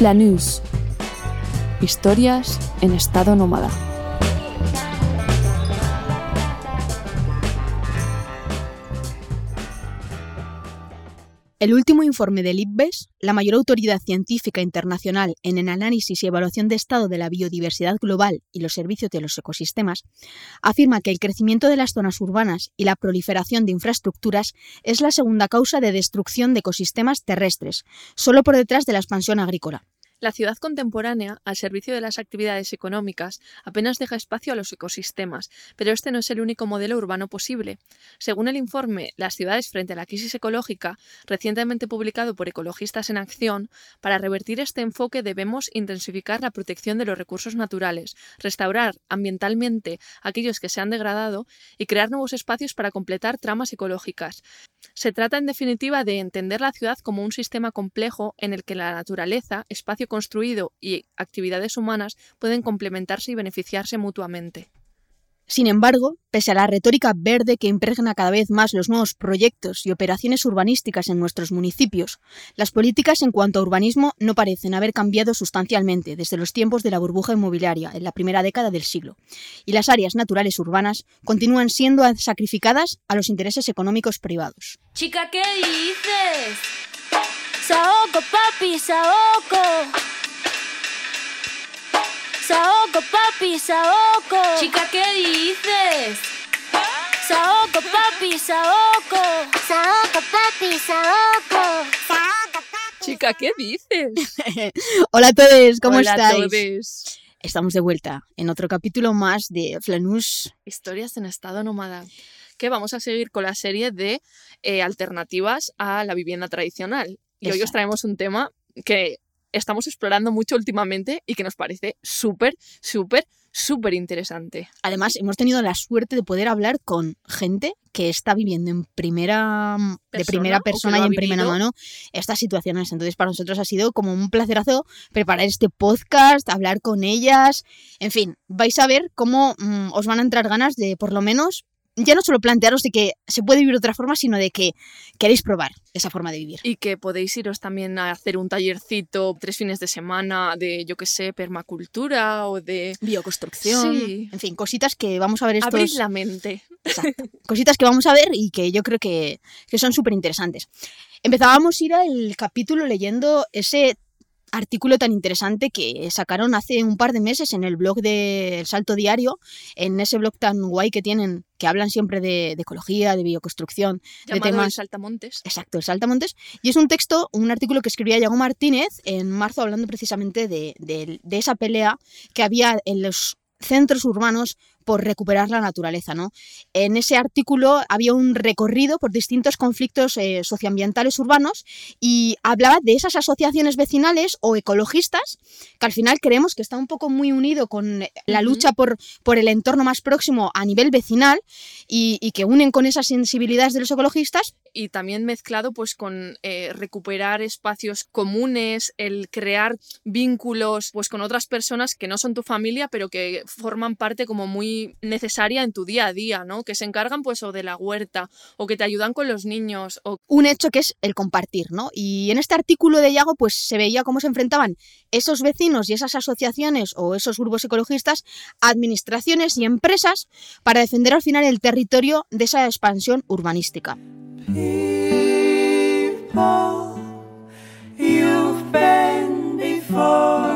Flanús. Historias en estado nómada. El último informe del IPBES, la mayor autoridad científica internacional en el análisis y evaluación de estado de la biodiversidad global y los servicios de los ecosistemas, afirma que el crecimiento de las zonas urbanas y la proliferación de infraestructuras es la segunda causa de destrucción de ecosistemas terrestres, solo por detrás de la expansión agrícola. La ciudad contemporánea, al servicio de las actividades económicas, apenas deja espacio a los ecosistemas, pero este no es el único modelo urbano posible. Según el informe Las ciudades frente a la crisis ecológica, recientemente publicado por Ecologistas en Acción, para revertir este enfoque debemos intensificar la protección de los recursos naturales, restaurar ambientalmente aquellos que se han degradado y crear nuevos espacios para completar tramas ecológicas. Se trata, en definitiva, de entender la ciudad como un sistema complejo en el que la naturaleza, espacio construido y actividades humanas pueden complementarse y beneficiarse mutuamente. Sin embargo, pese a la retórica verde que impregna cada vez más los nuevos proyectos y operaciones urbanísticas en nuestros municipios, las políticas en cuanto a urbanismo no parecen haber cambiado sustancialmente desde los tiempos de la burbuja inmobiliaria en la primera década del siglo, y las áreas naturales urbanas continúan siendo sacrificadas a los intereses económicos privados. Chica, ¿qué dices? Saoco, papi, saoco. Saoco, papi, saoco. Chica, ¿qué dices? Saoco, papi, saoco. Saoco, papi, saoco. Chica, ¿qué dices? Hola a todos, ¿cómo Hola estáis? a todos. Estamos de vuelta en otro capítulo más de Flanús. Historias en estado nómada. Que vamos a seguir con la serie de eh, alternativas a la vivienda tradicional. Y hoy os traemos un tema que estamos explorando mucho últimamente y que nos parece súper, súper, súper interesante. Además, hemos tenido la suerte de poder hablar con gente que está viviendo en primera, de Persona, primera o que persona y en primera mano estas situaciones. Entonces, para nosotros ha sido como un placerazo preparar este podcast, hablar con ellas. En fin, vais a ver cómo mm, os van a entrar ganas de, por lo menos, ya no solo plantearos de que se puede vivir de otra forma, sino de que queréis probar esa forma de vivir. Y que podéis iros también a hacer un tallercito tres fines de semana de, yo qué sé, permacultura o de... Bioconstrucción, Sí. en fin, cositas que vamos a ver estos... Abrir la mente. Exacto. Cositas que vamos a ver y que yo creo que, que son súper interesantes. Empezábamos a ir al capítulo leyendo ese artículo tan interesante que sacaron hace un par de meses en el blog de El Salto Diario, en ese blog tan guay que tienen, que hablan siempre de, de ecología, de bioconstrucción, de temas... El Saltamontes. Exacto, el Saltamontes. Y es un texto, un artículo que escribía Yago Martínez en marzo hablando precisamente de, de- de esa pelea que había en los centros urbanos por recuperar la naturaleza. ¿no? En ese artículo había un recorrido por distintos conflictos eh, socioambientales urbanos y hablaba de esas asociaciones vecinales o ecologistas que al final creemos que está un poco muy unido con la lucha por, por el entorno más próximo a nivel vecinal y, y que unen con esas sensibilidades de los ecologistas y también mezclado pues con eh, recuperar espacios comunes, el crear vínculos pues con otras personas que no son tu familia pero que forman parte como muy necesaria en tu día a día, ¿no? Que se encargan pues o de la huerta o que te ayudan con los niños o un hecho que es el compartir, ¿no? Y en este artículo de Yago, pues se veía cómo se enfrentaban esos vecinos y esas asociaciones o esos grupos ecologistas, a administraciones y empresas para defender al final el territorio de esa expansión urbanística. People you've been before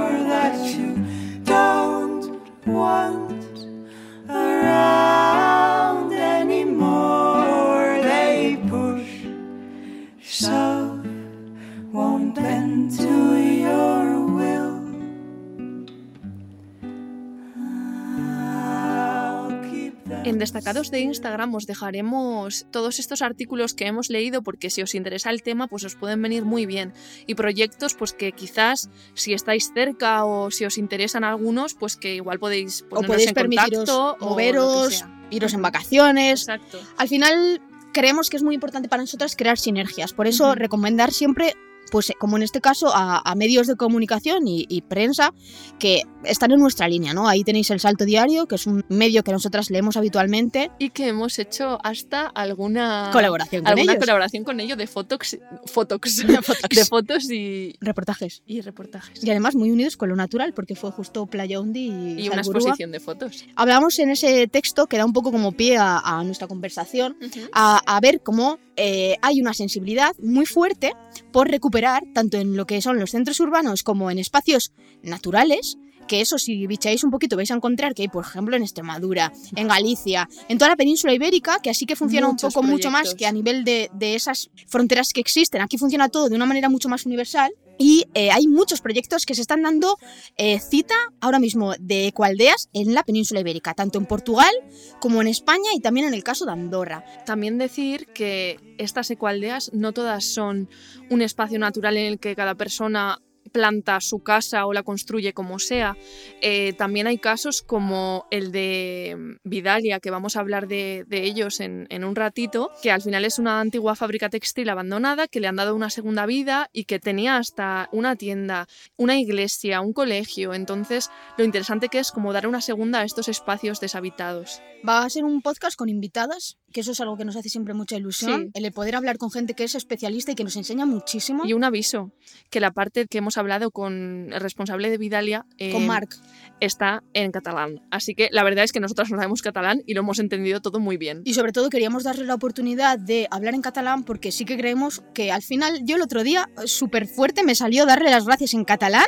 En destacados de Instagram os dejaremos todos estos artículos que hemos leído porque si os interesa el tema pues os pueden venir muy bien y proyectos pues que quizás si estáis cerca o si os interesan algunos pues que igual podéis O podéis en permitiros contacto moveros, iros en vacaciones. Exacto. Al final creemos que es muy importante para nosotras crear sinergias. Por eso recomendar siempre, pues como en este caso, a, a medios de comunicación y, y prensa que están en nuestra línea, ¿no? Ahí tenéis el Salto Diario, que es un medio que nosotras leemos habitualmente. Y que hemos hecho hasta alguna Colaboración con alguna ellos. colaboración con ellos de fotox, fotox, Fotox. de fotos y, Reportajes. y reportajes. Y además muy unidos con lo natural, porque fue justo Playa Undi y, Y una exposición de fotos. Hablamos en ese texto que da un poco como pie a, a nuestra conversación, a, a ver cómo eh, hay una sensibilidad muy fuerte por recuperar, tanto en lo que son los centros urbanos como en espacios naturales, que eso si bicháis un poquito vais a encontrar que hay, por ejemplo, en Extremadura, en Galicia, en toda la península ibérica, que así que funciona Muchos un poco mucho más que a nivel de, de esas fronteras que existen. Aquí funciona todo de una manera mucho más universal. Y eh, hay muchos proyectos que se están dando eh, cita ahora mismo de ecoaldeas en la península ibérica, tanto en Portugal como en España y también en el caso de Andorra. También decir que estas ecoaldeas no todas son un espacio natural en el que cada persona planta su casa o la construye como sea. Eh, también hay casos como el de Vidalia, que vamos a hablar de, de ellos en, en un ratito, que al final es una antigua fábrica textil abandonada que le han dado una segunda vida y que tenía hasta una tienda, una iglesia, un colegio. Entonces, lo interesante que es como dar una segunda a estos espacios deshabitados. Va a ser un podcast con invitadas, que eso es algo que nos hace siempre mucha ilusión, Sí. el poder hablar con gente que es especialista y que nos enseña muchísimo. Y un aviso, que la parte que hemos hablado con el responsable de Vidalia eh, Con Marc. está en catalán. Así que la verdad es que nosotras no sabemos catalán y lo hemos entendido todo muy bien. Y sobre todo queríamos darle la oportunidad de hablar en catalán porque sí que creemos que al final yo el otro día súper fuerte me salió darle las gracias en catalán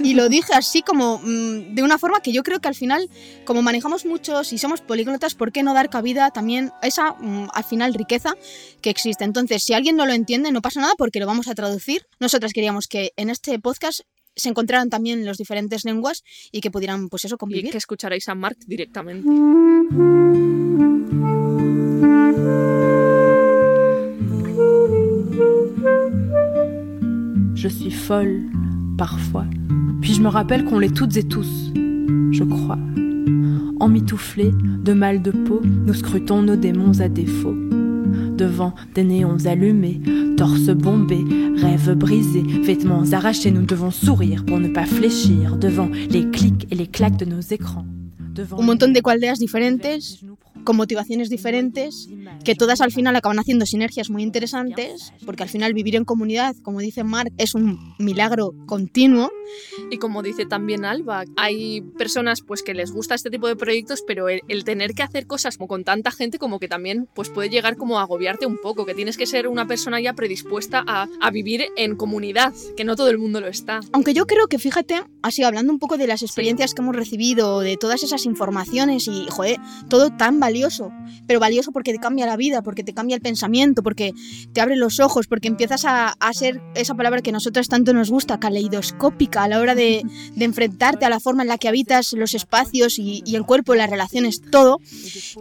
y lo dije así como mm, de una forma que yo creo que al final como manejamos muchos y somos políglotas, ¿por qué no dar cabida también a esa mm, al final riqueza que existe? Entonces, si alguien no lo entiende, no pasa nada porque lo vamos a traducir. Nosotras queríamos que en este podcast se encontraran también las diferentes lenguas y que pudieran pues eso Y convivir. que escucharéis a Marc directamente. Je suis folle, parfois. Puis je me rappelle qu'on l'est toutes et tous, je crois. Emmitouflés de mal de peau, nous scrutons nos démons à défaut. Devant des néons allumés, torse bombé, rêves brisés, vêtements arrachés, nous devons sourire pour ne pas fléchir devant les clics et les claques de nos écrans. Un montón de diferentes, con motivaciones diferentes, que todas al final acaban haciendo sinergias muy interesantes, porque al final vivir en comunidad, como dice Marc, es un milagro continuo. Y como dice también Alba, hay personas pues que les gusta este tipo de proyectos, pero el, el tener que hacer cosas como con tanta gente como que también pues puede llegar como a agobiarte un poco, que tienes que ser una persona ya predispuesta a, a vivir en comunidad, que no todo el mundo lo está. Aunque yo creo que, fíjate, así hablando un poco de las experiencias que hemos recibido, de todas esas informaciones y, joder, todo tan valioso, pero valioso porque te cambia la vida, porque te cambia el pensamiento, porque te abre los ojos, porque empiezas a, a ser esa palabra que a nosotras tanto nos gusta, caleidoscópica, a la hora de, de enfrentarte a la forma en la que habitas los espacios y, y el cuerpo, las relaciones, todo.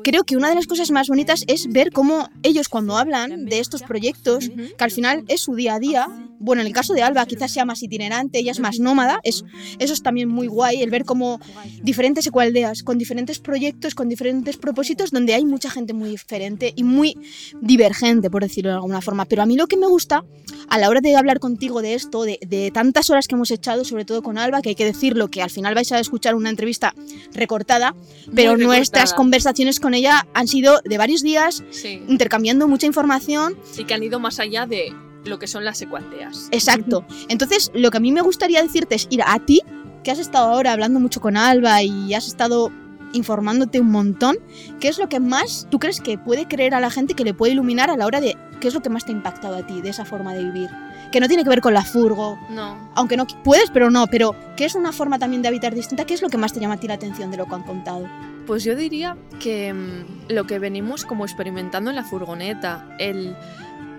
Creo que una de las cosas más bonitas es ver cómo ellos cuando hablan de estos proyectos, que al final es su día a día, bueno, en el caso de Alba quizás sea más itinerante, ella es más nómada, es, eso es también muy guay, el ver cómo diferentes ecoaldeas, con diferentes proyectos, con diferentes propósitos, donde hay mucha gente muy diferente y muy divergente, por decirlo de alguna forma. Pero a mí lo que me gusta a la hora de hablar contigo de esto, de, de tantas horas que hemos echado, sobre todo con Alba, que hay que decirlo, que al final vais a escuchar una entrevista recortada, pero Muy nuestras recortada. conversaciones con ella han sido de varios días, Sí. intercambiando mucha información Y que han ido más allá de lo que son las ecualdeas. Exacto. Entonces, lo que a mí me gustaría decirte es ir a ti, que has estado ahora hablando mucho con Alba y has estado informándote un montón, ¿qué es lo que más tú crees que puede creer a la gente que le puede iluminar a la hora de qué es lo que más te ha impactado a ti de esa forma de vivir? Que no tiene que ver con la furgo, No. aunque no puedes, pero no, pero que es una forma también de habitar distinta, ¿qué es lo que más te llama a ti la atención de lo que han contado? Pues yo diría que mm, lo que venimos como experimentando en la furgoneta, el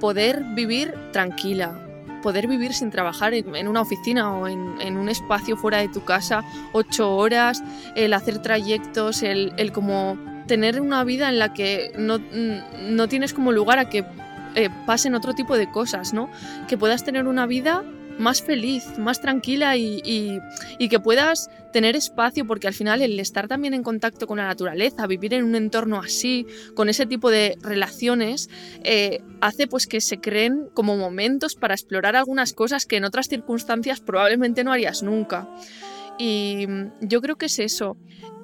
poder vivir tranquila, poder vivir sin trabajar en, una oficina o en, en un espacio fuera de tu casa ocho horas, el hacer trayectos, el, el como tener una vida en la que no, no tienes como lugar a que eh, pasen otro tipo de cosas, ¿no? Que puedas tener una vida más feliz, más tranquila y, que puedas tener espacio, porque al final el estar también en contacto con la naturaleza, vivir en un entorno así, con ese tipo de relaciones, eh, hace pues que se creen como momentos para explorar algunas cosas que en otras circunstancias probablemente no harías nunca. Y yo creo que es eso.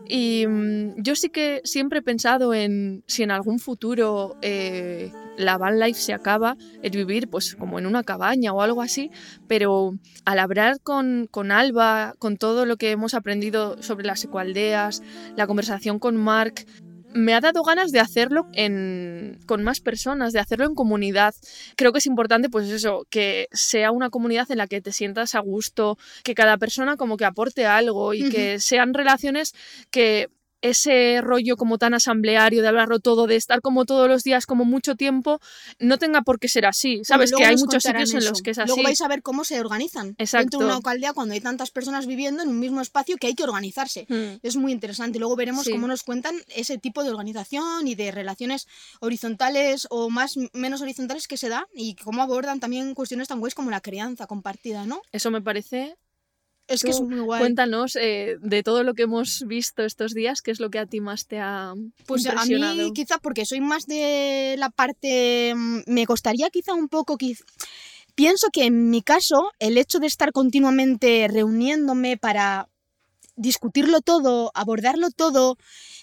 Y mm, yo sí que siempre he pensado en si en algún futuro eh, la van life se acaba, el vivir pues como en una cabaña o algo así, pero al hablar con, con Alba, con todo lo que hemos aprendido sobre las ecoaldeas, la conversación con Mark, me ha dado ganas de hacerlo en, con más personas, de hacerlo en comunidad. Creo que es importante, pues eso, que sea una comunidad en la que te sientas a gusto, que cada persona como que aporte algo y que sean relaciones que ese rollo como tan asambleario de hablarlo todo, de estar como todos los días como mucho tiempo, no tenga por qué ser así. Sabes que hay muchos sitios en los que es así. Luego vais a ver cómo se organizan dentro Exacto. de una alcaldía cuando hay tantas personas viviendo en un mismo espacio que hay que organizarse. Mm. Es muy interesante. Luego veremos Sí. cómo nos cuentan ese tipo de organización y de relaciones horizontales o más menos horizontales que se dan y cómo abordan también cuestiones tan guays como la crianza compartida, ¿no? Eso me parece Es que es muy guay. Cuéntanos eh, de todo lo que hemos visto estos días, qué es lo que a ti más te ha Pues a impresionado. mí quizá porque soy más de la parte... mm, Me costaría quizá un poco... quiz- Pienso que en mi caso el hecho de estar continuamente reuniéndome para discutirlo todo, abordarlo todo,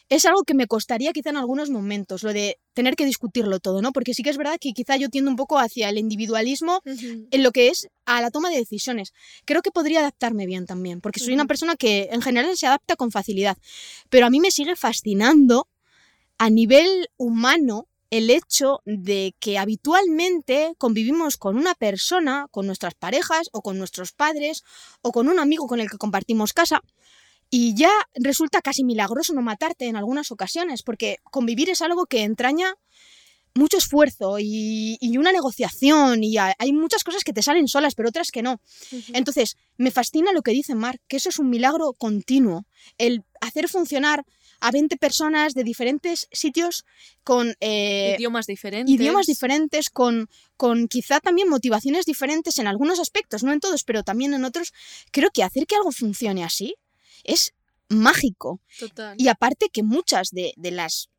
es algo que me costaría quizá en algunos momentos, lo de tener que discutirlo todo, ¿no? Porque sí que es verdad que quizá yo tiendo un poco hacia el individualismo en lo que es a la toma de decisiones. Creo que podría adaptarme bien también, porque soy una persona que en general se adapta con facilidad, pero a mí me sigue fascinando a nivel humano el hecho de que habitualmente convivimos con una persona, con nuestras parejas o con nuestros padres o con un amigo con el que compartimos casa y ya resulta casi milagroso no matarte en algunas ocasiones, porque convivir es algo que entraña mucho esfuerzo y, y una negociación y ha- hay muchas cosas que te salen solas, pero otras que no. Entonces, me fascina lo que dice Mark, que eso es un milagro continuo, el hacer funcionar a 20 personas de diferentes sitios con eh, idiomas diferentes. idiomas diferentes, con, con quizá también motivaciones diferentes en algunos aspectos, no en todos, pero también en otros. Creo que hacer que algo funcione así es mágico. Total. Y aparte que muchas de, de las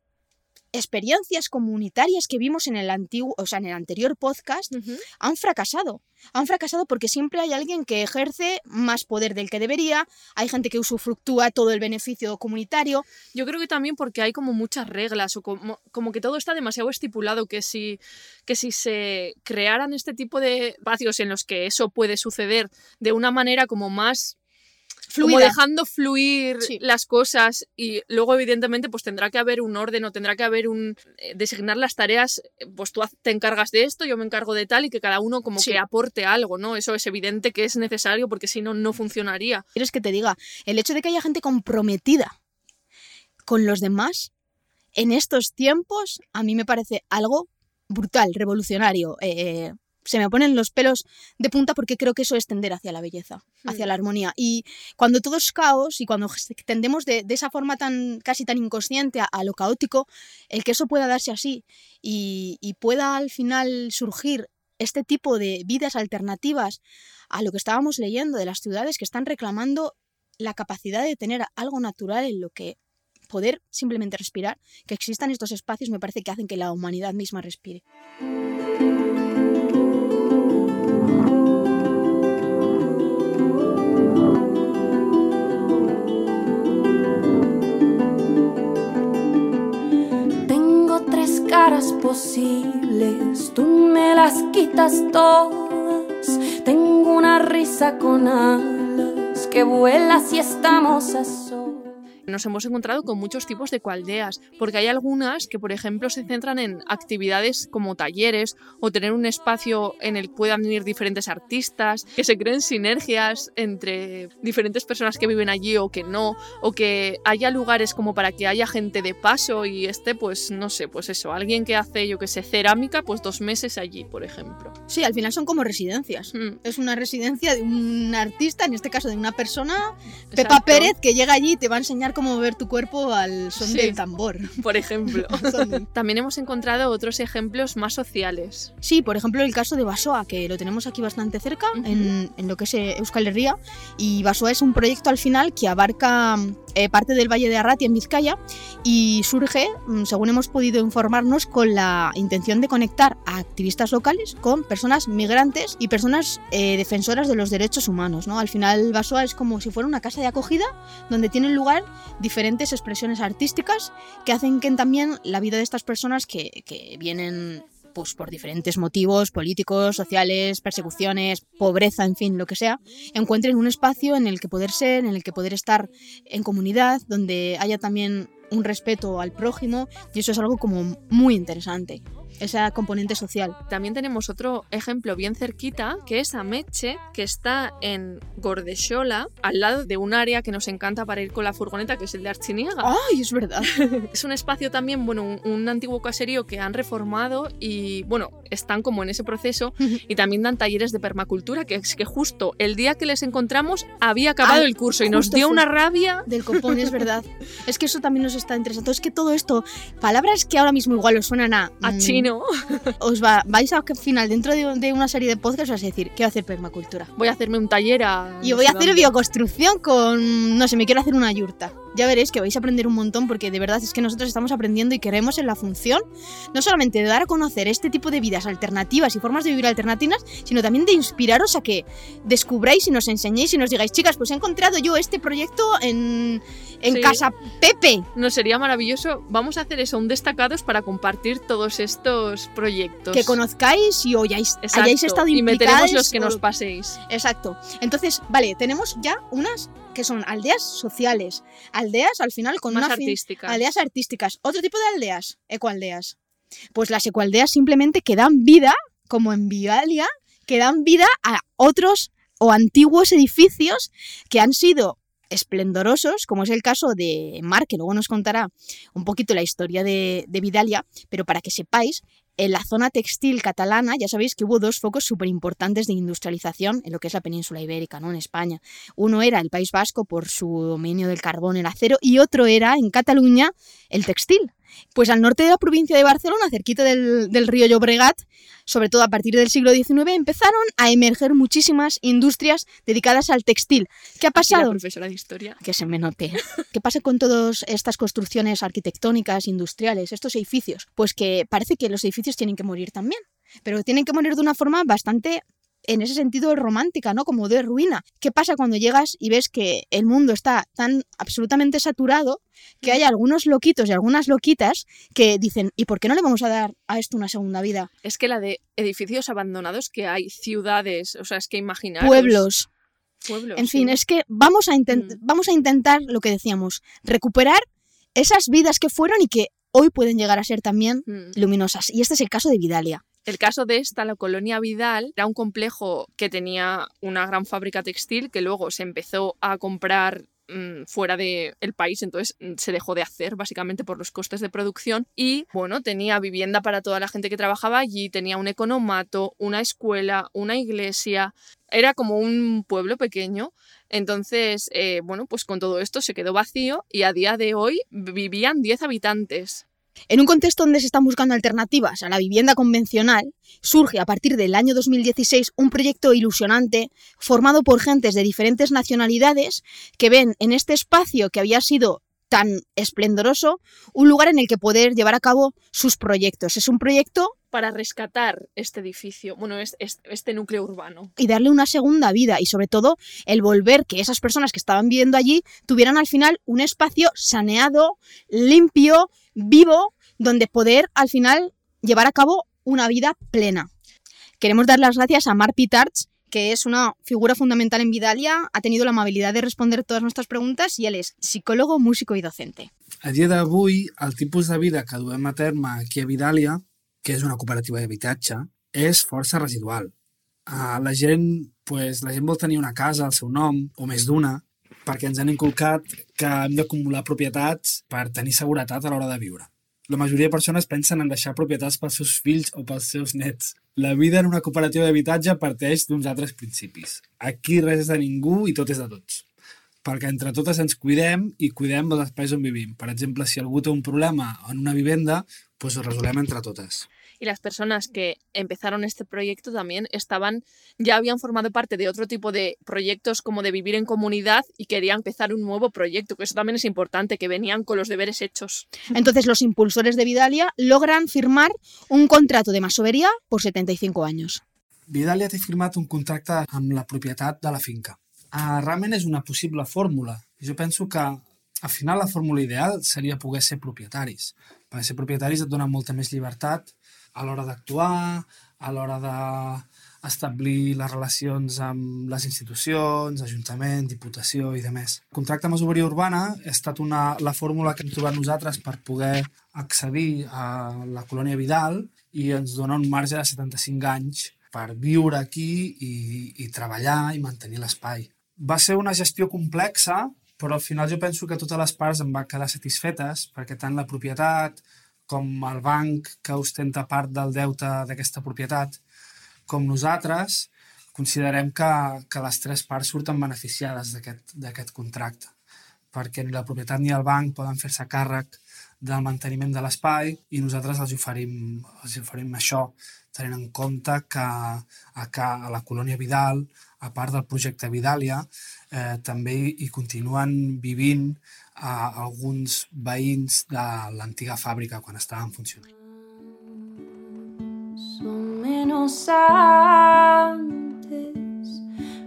experiencias comunitarias que vimos en el antiguo, o sea, en el anterior podcast, han fracasado. Han fracasado porque siempre hay alguien que ejerce más poder del que debería, hay gente que usufructúa todo el beneficio comunitario. Yo creo que también porque hay como muchas reglas o como, como que todo está demasiado estipulado que si, que si se crearan este tipo de espacios en los que eso puede suceder de una manera como más como dejando fluir Sí. las cosas y luego evidentemente pues tendrá que haber un orden o tendrá que haber un eh, designar las tareas eh, pues tú te encargas de esto yo me encargo de tal y que cada uno como Sí. que aporte algo no eso es evidente que es necesario porque si no no funcionaría ¿Quieres que te diga? El hecho de que haya gente comprometida con los demás en estos tiempos, a mí me parece algo brutal, revolucionario. Eh, se me ponen los pelos de punta porque creo que eso es tender hacia la belleza, hacia Hmm. la armonía. Y cuando todo es caos y cuando tendemos de, de esa forma tan casi tan inconsciente a, a lo caótico, el que eso pueda darse así y, y pueda al final surgir este tipo de vidas alternativas a lo que estábamos leyendo de las ciudades que están reclamando la capacidad de tener algo natural en lo que poder simplemente respirar, que existan estos espacios me parece que hacen que la humanidad misma respire. Posibles, tú me las quitas todas. Tengo una risa con alas que vuela si estamos a solas. Nos hemos encontrado con muchos tipos de cualdeas, porque hay algunas que, por ejemplo, se centran en actividades como talleres o tener un espacio en el que puedan venir diferentes artistas, que se creen sinergias entre diferentes personas que viven allí o que no, o que haya lugares como para que haya gente de paso y esté, pues, no sé, pues eso, alguien que hace, yo que sé, cerámica, pues dos meses allí, por ejemplo. Sí, al final son como residencias. Mm, Es una residencia de un artista, en este caso de una persona, Pepa. Pérez, que llega allí y te va a enseñar cómo mover tu cuerpo al son Sí. del tambor. Por ejemplo. También hemos encontrado otros ejemplos más sociales. Sí, por ejemplo, el caso de Basoa, que lo tenemos aquí bastante cerca, en, en lo que es eh, Euskal Herria. Y Basoa es un proyecto al final que abarca eh, parte del Valle de Arratia en Vizcaya y surge, mm, según hemos podido informarnos, con la intención de conectar a activistas locales con personas migrantes y personas eh, defensoras de los derechos humanos. ¿no? Al final, Basoa es como si fuera una casa de acogida donde tienen lugar diferentes expresiones artísticas que hacen que también la vida de estas personas que, que vienen pues por diferentes motivos políticos, sociales, persecuciones, pobreza, en fin, lo que sea, encuentren un espacio en el que poder ser, en el que poder estar en comunidad, donde haya también un respeto al prójimo y eso es algo como muy interesante, esa componente social. También tenemos otro ejemplo bien cerquita, que es Ameche, que está en Gordexola, al lado de un área que nos encanta para ir con la furgoneta, que es el de Archiniega. ¡Ay, es verdad! Es un espacio también, bueno, un, un antiguo caserío que han reformado y, bueno, están como en ese proceso y también dan talleres de permacultura, que es que justo el día que les encontramos había acabado el curso y nos dio una rabia. Del copón, es verdad. Es que eso también nos está interesante. Es que todo esto, palabras que ahora mismo igual os suenan a... A mm, Os va, vais a que al final, dentro de, de una serie de podcasts, vas a decir, quiero hacer permacultura. Voy a hacerme un taller a... Y voy a hacer bioconstrucción con, no sé, me quiero hacer una yurta. Ya veréis que vais a aprender un montón porque de verdad es que nosotros estamos aprendiendo y queremos en la función no solamente de dar a conocer este tipo de vidas alternativas y formas de vivir alternativas, sino también de inspiraros a que descubráis y nos enseñéis y nos digáis, chicas, pues he encontrado yo este proyecto en, en Sí. Casa Pepe. No, sería maravilloso. Vamos a hacer eso, un destacados para compartir todos estos proyectos. Que conozcáis y oyáis, Exacto, hayáis estado Y meteremos los que nos paséis. Exacto. Entonces, vale, tenemos ya unas que son aldeas sociales. Aldeas, al final, con Más una artísticas. Aldeas artísticas. Otro tipo de aldeas, ecoaldeas. Pues las ecoaldeas simplemente que dan vida, como en Vialia, que dan vida a otros o antiguos edificios que han sido esplendorosos, como es el caso de Mar, que luego nos contará un poquito la historia de, de Vidalia, pero para que sepáis, en la zona textil catalana ya sabéis que hubo dos focos súper importantes de industrialización en lo que es la península ibérica, ¿no? en España. Uno era el País Vasco por su dominio del carbón, el acero, y otro era en Cataluña el textil. Pues al norte de la provincia de Barcelona, cerquita del, del río Llobregat, sobre todo a partir del siglo XIX, empezaron a emerger muchísimas industrias dedicadas al textil. ¿Qué ha la pasado? profesora de historia. que se me note. ¿Qué pasa con todas estas construcciones arquitectónicas, industriales, estos edificios? Pues que parece que los edificios tienen que morir también, pero tienen que morir de una forma bastante en ese sentido romántica, ¿no? Como de ruina. ¿Qué pasa cuando llegas y ves que el mundo está tan absolutamente saturado que hay algunos loquitos y algunas loquitas que dicen, ¿y por qué no le vamos a dar a esto una segunda vida? Es que la de edificios abandonados que hay, ciudades, o sea, es que imaginar. Pueblos, Pueblos. En fin, sí. es que vamos a, intent- Mm. vamos a intentar lo que decíamos, recuperar esas vidas que fueron y que hoy pueden llegar a ser también Mm. luminosas. Y este es el caso de Vidalia. El caso de esta, la colonia Vidal, era un complejo que tenía una gran fábrica textil que luego se empezó a comprar mm, fuera del país, entonces mm, se dejó de hacer básicamente por los costes de producción. Y bueno, tenía vivienda para toda la gente que trabajaba allí, tenía un economato, una escuela, una iglesia, era como un pueblo pequeño, entonces eh, bueno, pues con todo esto se quedó vacío y a día de hoy vivían 10 habitantes. En un contexto donde se están buscando alternativas a la vivienda convencional, surge a partir del año 2016 un proyecto ilusionante formado por gentes de diferentes nacionalidades que ven en este espacio que había sido tan esplendoroso un lugar en el que poder llevar a cabo sus proyectos. Es un proyecto para rescatar este edificio, bueno, es- es- este núcleo urbano. y darle una segunda vida y sobre todo el volver que esas personas que estaban viviendo allí tuvieran al final un espacio saneado, limpio, vivo, donde poder al final llevar a cabo una vida plena. Queremos dar las gracias a Marc Pitarch, que es una figura fundamental en Vidalia, ha tenido la amabilidad de responder todas nuestras preguntas y él es psicólogo, músico y docente. A dia d'avui, el tipus de vida que duem a terme aquí a Vidàlia, que és una cooperativa d'habitatge, és força residual. Uh, la gent, pues, la gent vol tenir una casa al seu nom, o més d'una, perquè ens han inculcat que hem d'acumular propietats per tenir seguretat a l'hora de viure. La majoria de persones pensen en deixar propietats pels seus fills o pels seus nets. La vida en una cooperativa d'habitatge parteix d'uns altres principis. Aquí res és de ningú i tot és de tots. perquè entre totes ens cuidem i cuidem els espais on vivim. Per exemple, si algú té un problema en una vivenda, pues ho resolem entre totes. Y las personas que empezaron este proyecto también estaban, ya habían formado parte de otro tipo de proyectos como de vivir en comunidad y querían empezar un nuevo proyecto, que eso también es importante, que venían con los deberes hechos. Entonces los impulsores de Vidalia logran firmar un contrato de masovería por 75 años. Vidalia té firmat un contracte amb la propietat de la finca. Uh, realment és una possible fórmula. Jo penso que al final la fórmula ideal seria poder ser propietaris. Perquè ser propietaris et dona molta més llibertat a l'hora d'actuar, a l'hora d'establir les relacions amb les institucions, Ajuntament, Diputació i demés. El contracte amb masoveria urbana ha estat una, la fórmula que hem trobat nosaltres per poder accedir a la colònia Vidal i ens dona un marge de 75 anys per viure aquí i, i treballar i mantenir l'espai. Va ser una gestió complexa, però al final jo penso que totes les parts em van quedar satisfetes perquè tant la propietat com el banc que ostenta part del deute d'aquesta propietat, com nosaltres, considerem que, que les tres parts surten beneficiades d'aquest contracte, perquè ni la propietat ni el banc poden fer-se càrrec del manteniment de l'espai i nosaltres els oferim, els oferim això, tenint en compte que a, a la colònia Vidal, a part del projecte Vidalia, eh, també hi continuen vivint a alguns veïns de l'antiga fàbrica quan estaven funcionant. menos antes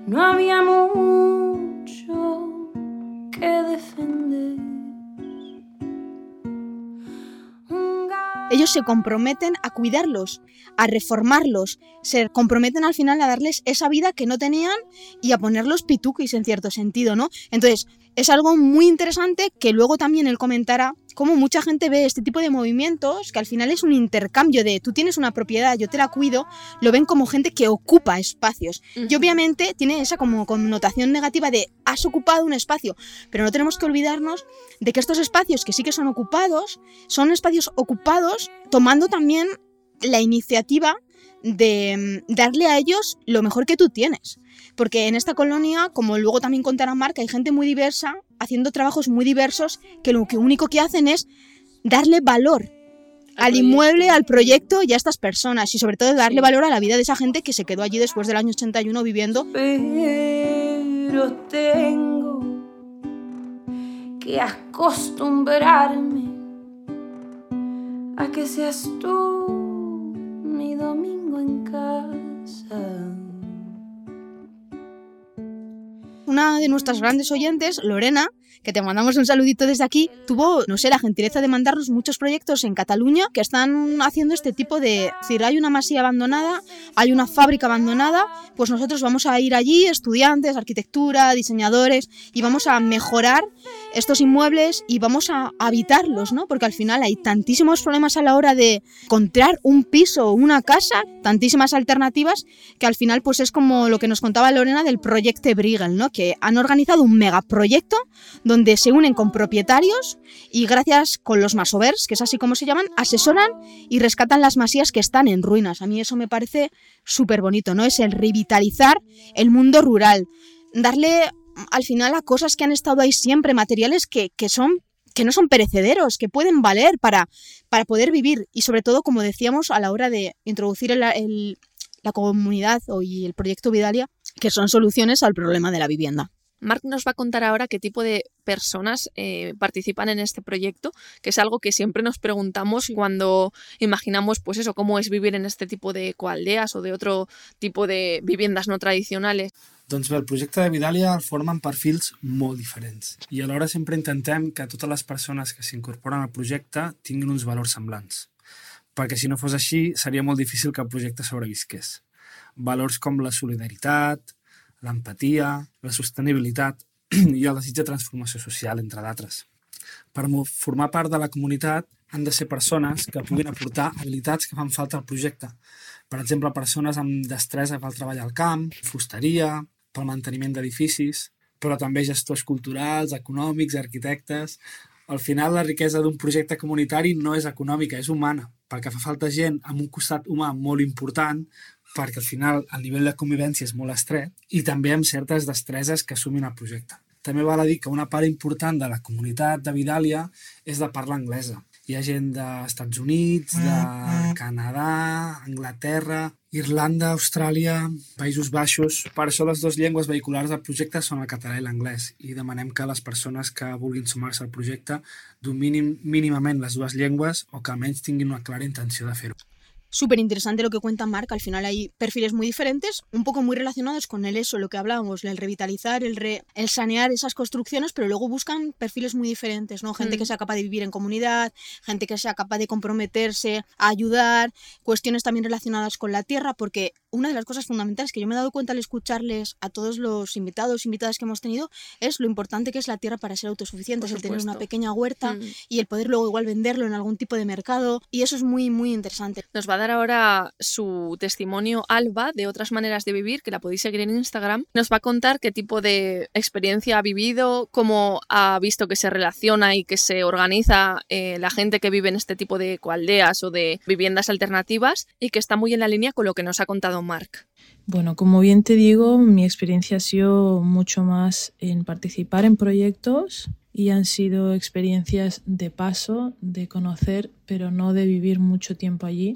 no había mucho que defender. Ellos se comprometen a cuidarlos, a reformarlos, se comprometen al final a darles esa vida que no tenían y a ponerlos pituquis en cierto sentido, ¿no? Entonces, es algo muy interesante que luego también él comentará cómo mucha gente ve este tipo de movimientos, que al final es un intercambio de tú tienes una propiedad, yo te la cuido, lo ven como gente que ocupa espacios. Y obviamente tiene esa como connotación negativa de has ocupado un espacio, pero no tenemos que olvidarnos de que estos espacios que sí que son ocupados, son espacios ocupados tomando también la iniciativa de mm, darle a ellos lo mejor que tú tienes. Porque en esta colonia, como luego también contará Marc, hay gente muy diversa, haciendo trabajos muy diversos, que lo que único que hacen es darle valor al, inmueble, al proyecto y a estas personas. Y sobre todo darle valor a la vida de esa gente que se quedó allí después del año 81 viviendo. Pero tengo que acostumbrarme a que seas tú mi domingo en casa. Una de nuestras grandes oyentes, Lorena, que te mandamos un saludito desde aquí, tuvo, no sé, la gentileza de mandarnos muchos proyectos en Cataluña que están haciendo este tipo de... Es decir, hay una masía abandonada, hay una fábrica abandonada, pues nosotros vamos a ir allí, estudiantes, arquitectura, diseñadores, y vamos a mejorar estos inmuebles y vamos a habitarlos, ¿no? Porque al final hay tantísimos problemas a la hora de encontrar un piso o una casa, tantísimas alternativas, que al final pues es como lo que nos contaba Lorena del proyecto Brigel, ¿no? Que han organizado un megaproyecto donde se unen con propietarios y gracias con los masovers, que es así como se llaman, asesoran y rescatan las masías que están en ruinas. A mí eso me parece súper bonito, ¿no? Es el revitalizar el mundo rural, darle al final a cosas que han estado ahí siempre, materiales que, que son que no son perecederos, que pueden valer para, para poder vivir y sobre todo, como decíamos, a la hora de introducir la comunidad y el proyecto Vidalia, que son soluciones al problema de la vivienda. Marc nos va a contar ahora qué tipo de personas eh, participan en este proyecto, que es algo que siempre nos preguntamos cuando imaginamos, pues eso, cómo es vivir en este tipo de coaldeas o de otro tipo de viviendas no tradicionales. Doncs bé, el projecte de Vidalia el formen perfils molt diferents i alhora sempre intentem que totes les persones que s'incorporen al projecte tinguin uns valors semblants. Perquè si no fos així, seria molt difícil que el projecte sobrevisqués. Valors com la solidaritat, l'empatia, la sostenibilitat i el desig de transformació social, entre d'altres. Per formar part de la comunitat han de ser persones que puguin aportar habilitats que fan falta al projecte. Per exemple, persones amb destresa pel treball al camp, fusteria, pel manteniment d'edificis, però també gestors culturals, econòmics, arquitectes... Al final, la riquesa d'un projecte comunitari no és econòmica, és humana, perquè fa falta gent amb un costat humà molt important perquè al final el nivell de convivència és molt estret i també amb certes destreses que assumin el projecte. també val a dir que una part important de la comunitat de Vidàlia és de parla anglesa. Hi ha gent dels Estats Units, de Canadà, Anglaterra, Irlanda, Austràlia, Països Baixos. Per això les dues llengües vehiculars del projecte són el català i l'anglès i demanem que les persones que vulguin sumar-se al projecte dominin mínimament les dues llengües o que almenys tinguin una clara intenció de fer-ho. Súper interesante lo que cuenta Marc, al final hay perfiles muy diferentes, un poco muy relacionados con el eso, lo que hablábamos, el revitalizar, el, re- el sanear esas construcciones, pero luego buscan perfiles muy diferentes, ¿no? Gente que Mm. sea capaz de vivir en comunidad, gente que sea capaz de comprometerse, a ayudar, cuestiones también relacionadas con la tierra, porque una de las cosas fundamentales que yo me he dado cuenta al escucharles a todos los invitados, invitadas que hemos tenido, es lo importante que es la tierra para ser autosuficientes, el tener una pequeña huerta Mm. y el poder luego igual venderlo en algún tipo de mercado, y eso es muy, muy interesante. Nos va a dar ahora su testimonio Alba de otras maneras de vivir, que la podéis seguir en Instagram. Nos va a contar qué tipo de experiencia ha vivido, cómo ha visto que se relaciona y que se organiza eh, la gente que vive en este tipo de ecoaldeas o de viviendas alternativas y que está muy en la línea con lo que nos ha contado Marc. Bueno, como bien te digo, mi experiencia ha sido mucho más en participar en proyectos y han sido experiencias de paso, de conocer, pero no de vivir mucho tiempo allí.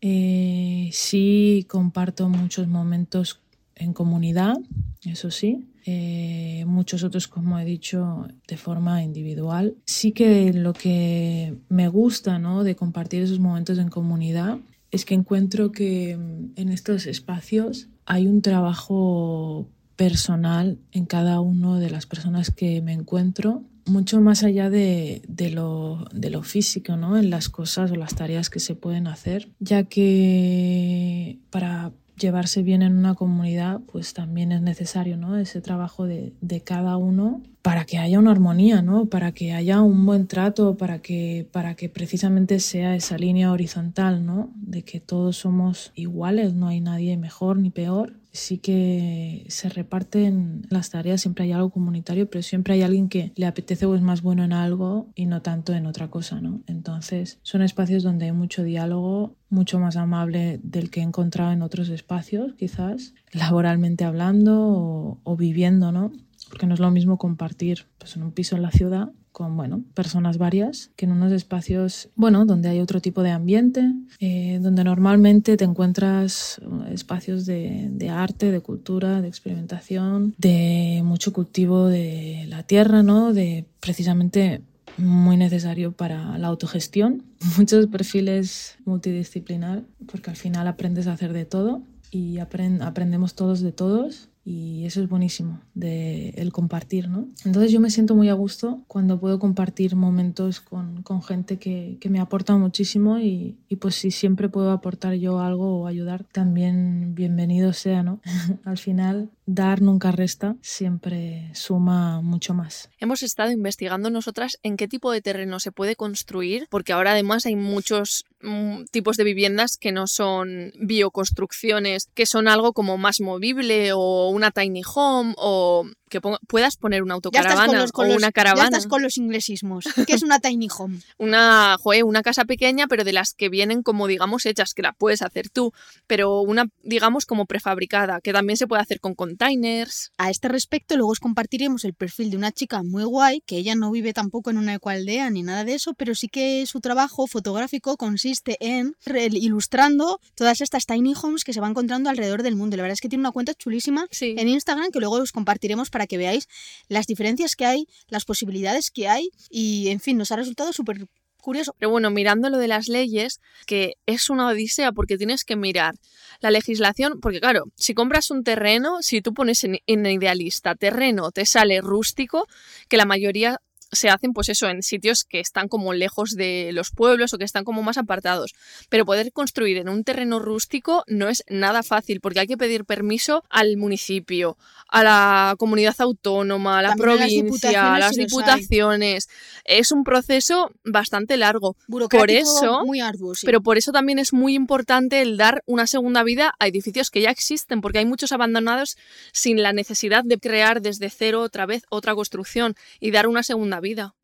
Eh, sí comparto muchos momentos en comunidad, eso sí. Eh, muchos otros, como he dicho, de forma individual. Sí que lo que me gusta ¿no? de compartir esos momentos en comunidad es que encuentro que mm, en estos espacios hay un trabajo personal en cada una de las personas que me encuentro, mucho más allá de, de lo, de lo físico, ¿no? en las cosas o las tareas que se pueden hacer, ya que para llevarse bien en una comunidad, pues también es necesario ¿no? ese trabajo de, de cada uno para que haya una armonía, ¿no? para que haya un buen trato, para que, para que precisamente sea esa línea horizontal, ¿no? de que todos somos iguales, no hay nadie mejor ni peor. Sí que se reparten las tareas, siempre hay algo comunitario, pero siempre hay alguien que le apetece o es más bueno en algo y no tanto en otra cosa, ¿no? Entonces, son espacios donde hay mucho diálogo, mucho más amable del que he encontrado en otros espacios, quizás, laboralmente hablando o, viviendo, ¿no? Porque no es lo mismo compartir pues, en un piso en la ciudad con bueno, personas varias que en unos espacios bueno, donde hay otro tipo de ambiente, eh, donde normalmente te encuentras espacios de, arte, de cultura, de experimentación, de mucho cultivo de la tierra, ¿no? de precisamente muy necesario para la autogestión, muchos perfiles multidisciplinar, porque al final aprendes a hacer de todo y aprend aprendemos todos de todos y eso es buenísimo de el compartir no entonces yo me siento muy a gusto cuando puedo compartir momentos con, con gente que, que, me aporta muchísimo y, y, pues si siempre puedo aportar yo algo o ayudar también bienvenido sea no al final dar nunca resta siempre suma mucho más. Hemos estado investigando nosotras en qué tipo de terreno se puede construir porque ahora además hay muchos mm, tipos de viviendas que no son bioconstrucciones que son algo como más movible o una tiny home o que ponga, puedas poner una autocaravana los, o una caravana. Ya estás con los inglesismos. ¿Qué es una tiny home? una, una casa pequeña, pero de las que vienen como, digamos, hechas, que la puedes hacer tú, pero una, digamos, como prefabricada, que también se puede hacer con containers. A este respecto, luego os compartiremos el perfil de una chica muy guay, que ella no vive tampoco en una ecoaldea ni nada de eso, pero sí que su trabajo fotográfico consiste en ilustrando todas estas tiny homes que se va encontrando alrededor del mundo. La verdad es que tiene una cuenta chulísima sí. en Instagram que luego os compartiremos para que veáis las diferencias que hay, las posibilidades que hay y, en fin, nos ha resultado súper curioso. Pero bueno, mirando lo de las leyes, que es una odisea porque tienes que mirar la legislación, porque claro, si compras un terreno, si tú pones en, idealista terreno, te sale rústico, que la mayoría se hacen pues eso en sitios que están como lejos de los pueblos o que están como más apartados. Pero poder construir en un terreno rústico no es nada fácil porque hay que pedir permiso al municipio, a la comunidad autónoma, a la También provincia, a las si diputaciones. Es un proceso bastante largo. Por eso, muy arduo, sí. pero por eso también es muy importante el dar una segunda vida a edificios que ya existen, porque hay muchos abandonados sin la necesidad de crear desde cero otra vez otra construcción y dar una segunda vida.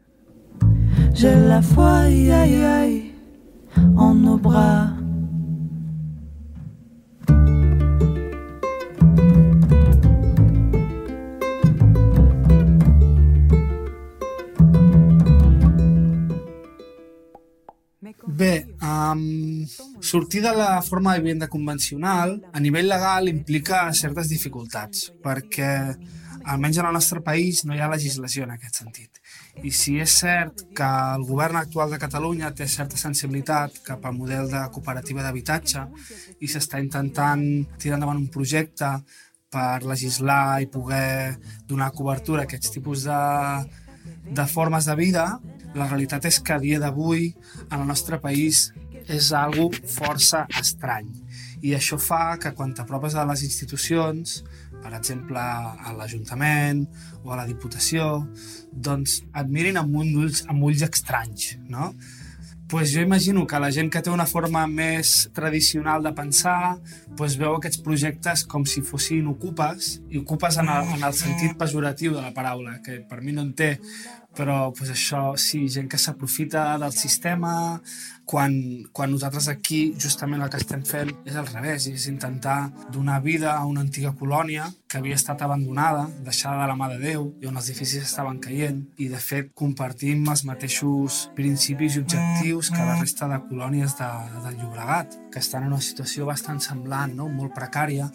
J'ai la foi, ai, ai, en nos bras. Bé, um, sortir de la forma de vivenda convencional a nivell legal implica certes dificultats, perquè almenys en el nostre país no hi ha legislació en aquest sentit. I si és cert que el govern actual de Catalunya té certa sensibilitat cap al model de cooperativa d'habitatge i s'està intentant tirar endavant un projecte per legislar i poder donar cobertura a aquests tipus de, de formes de vida, la realitat és que a dia d'avui en el nostre país és algo força estrany. I això fa que quan t'apropes a les institucions per exemple, a l'Ajuntament o a la Diputació, doncs et mirin amb, ulls, amb ulls estranys, no? pues jo imagino que la gent que té una forma més tradicional de pensar pues veu aquests projectes com si fossin ocupes, i ocupes en el, en el sentit pejoratiu de la paraula, que per mi no en té, però pues això sí, gent que s'aprofita del sistema, quan, quan nosaltres aquí justament el que estem fent és al revés, és intentar donar vida a una antiga colònia que havia estat abandonada, deixada de la mà de Déu, i on els edificis estaven caient, i de fet compartim els mateixos principis i objectius que la resta de colònies de, del Llobregat, que estan en una situació bastant semblant, no? molt precària,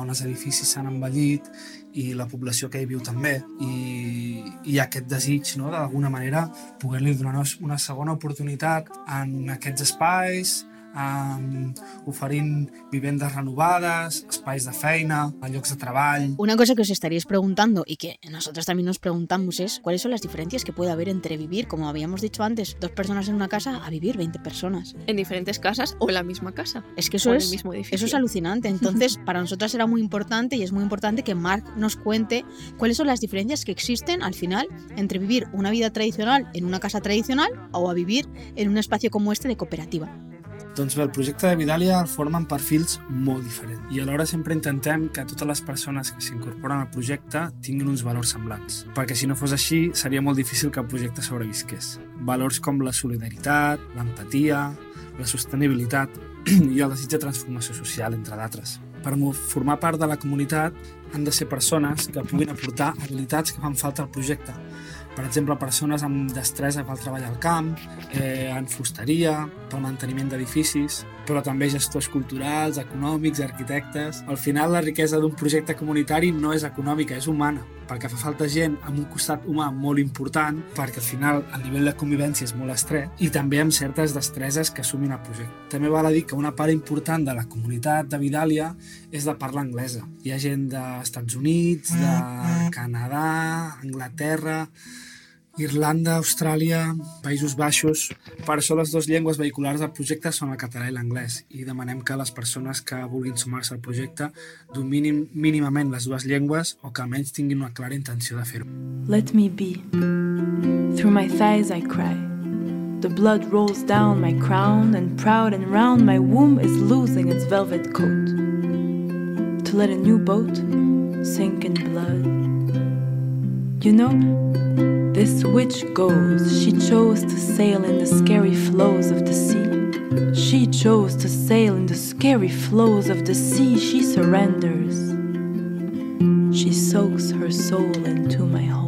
on els edificis s'han envellit i la població que hi viu també. I, i aquest desig no, d'alguna manera poder-li donar una segona oportunitat en aquests espais um, oferint vivendes renovades, espais de feina, llocs de treball. Una cosa que os estaríais preguntando y que nosotros también nos preguntamos es cuáles son las diferencias que puede haber entre vivir, como habíamos dicho antes, dos personas en una casa a vivir 20 personas. En diferentes casas o en la misma casa. Es que eso, es, eso es alucinante. Entonces, para nosotras era muy importante y es muy importante que Mark nos cuente cuáles son las diferencias que existen al final entre vivir una vida tradicional en una casa tradicional o a vivir en un espacio como este de cooperativa. Doncs bé, el projecte de Vidalia el formen perfils molt diferents i alhora sempre intentem que totes les persones que s'incorporen al projecte tinguin uns valors semblants, perquè si no fos així seria molt difícil que el projecte sobrevisqués. Valors com la solidaritat, l'empatia, la sostenibilitat i el desig de transformació social, entre d'altres. Per formar part de la comunitat han de ser persones que puguin aportar habilitats que fan falta al projecte, per exemple, persones amb destresa pel treball al camp, eh, en fusteria, pel manteniment d'edificis, però també gestors culturals, econòmics, arquitectes... Al final, la riquesa d'un projecte comunitari no és econòmica, és humana, perquè fa falta gent amb un costat humà molt important, perquè al final el nivell de convivència és molt estret, i també amb certes destreses que assumin el projecte. També val a dir que una part important de la comunitat de Vidàlia és de parla anglesa. Hi ha gent dels Estats Units, de Canadà, Anglaterra, Irlanda, Austràlia, Països Baixos. Per això les dues llengües vehiculars del projecte són el català i l'anglès i demanem que les persones que vulguin sumar-se al projecte dominin mínimament les dues llengües o que almenys tinguin una clara intenció de fer-ho. Let me be. Through my thighs I cry. The blood rolls down my crown and proud and round my womb is losing its velvet coat. To let a new boat sink in blood. You know, This witch goes, she chose to sail in the scary flows of the sea. She chose to sail in the scary flows of the sea. She surrenders. She soaks her soul into my home.